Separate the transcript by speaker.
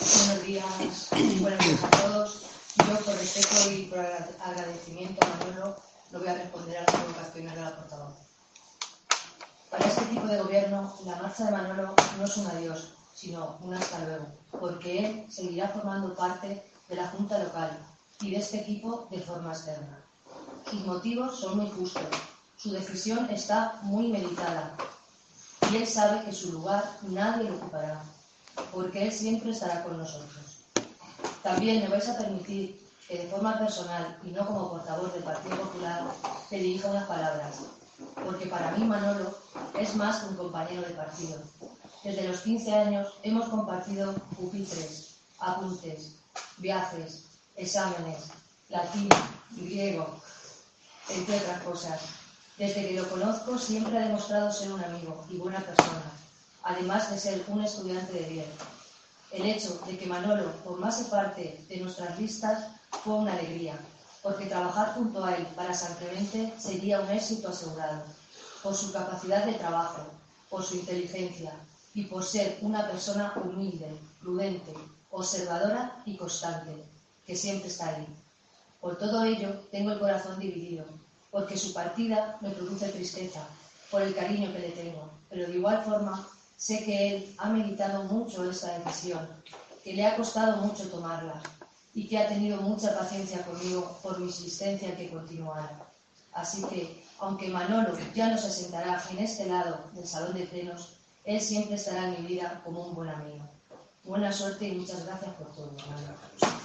Speaker 1: Buenos días, buenos días a todos. Yo, por respeto y por agradecimiento a Manolo, no voy a responder a las provocaciones de la portavoz. Para este tipo de gobierno, la marcha de Manolo no es un adiós, sino un hasta luego, porque él seguirá formando parte de la Junta Local y de este equipo de forma externa. Sus motivos son muy justos, su decisión está muy meditada y él sabe que su lugar nadie lo ocupará, porque él siempre estará con nosotros. También me vais a permitir que de forma personal y no como portavoz del Partido Popular le dirija unas palabras, porque para mí Manolo es más que un compañero de partido. Desde los 15 años hemos compartido pupitres, apuntes, viajes, exámenes, latín, griego, entre otras cosas. Desde que lo conozco siempre ha demostrado ser un amigo y buena persona, además de ser un estudiante de bien. El hecho de que Manolo formase parte de nuestras listas fue una alegría, porque trabajar junto a él para San Clemente sería un éxito asegurado, por su capacidad de trabajo, por su inteligencia y por ser una persona humilde, prudente, observadora y constante, que siempre está ahí. Por todo ello, tengo el corazón dividido, porque su partida me produce tristeza por el cariño que le tengo, pero de igual forma sé que él ha meditado mucho esta decisión, que le ha costado mucho tomarla y que ha tenido mucha paciencia conmigo por mi insistencia en que continuara. Así que, aunque Manolo ya no se sentará en este lado del salón de plenos, él siempre estará en mi vida como un buen amigo. Buena suerte y muchas gracias por todo, Manolo.